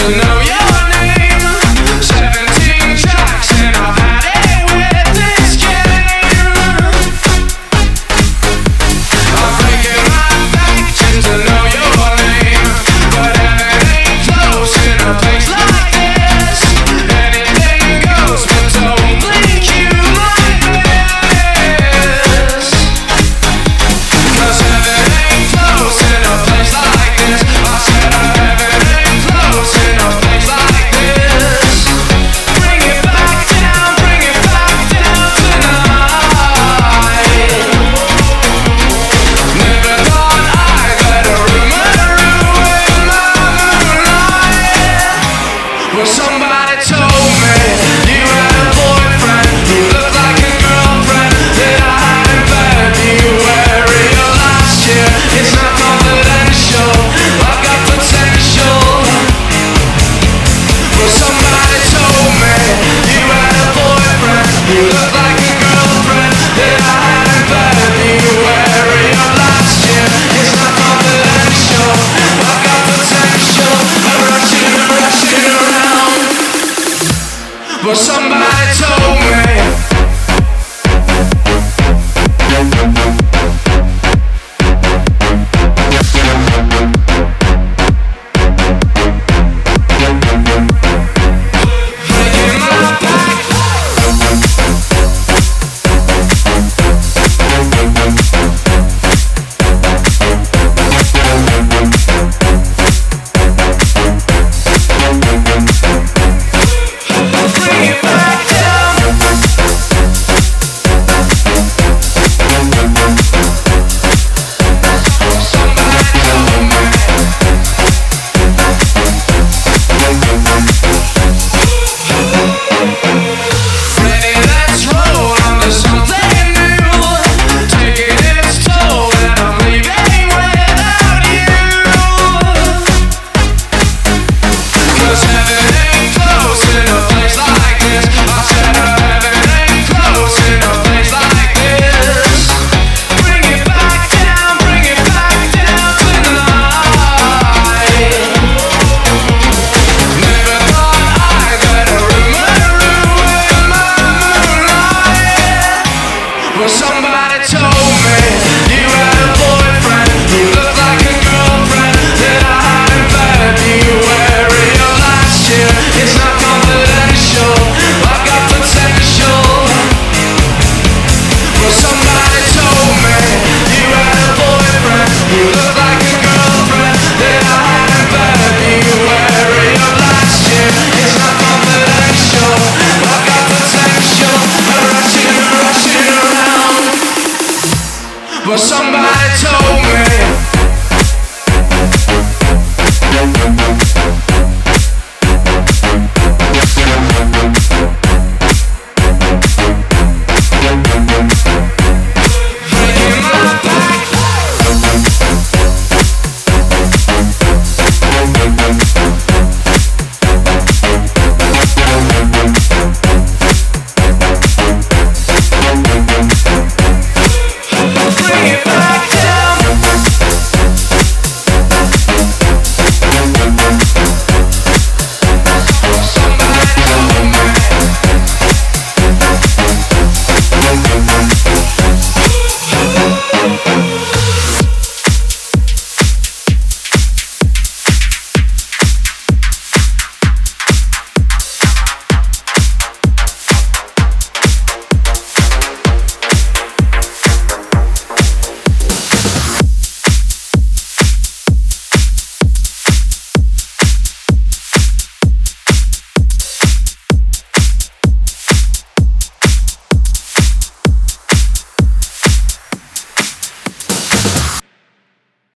tonight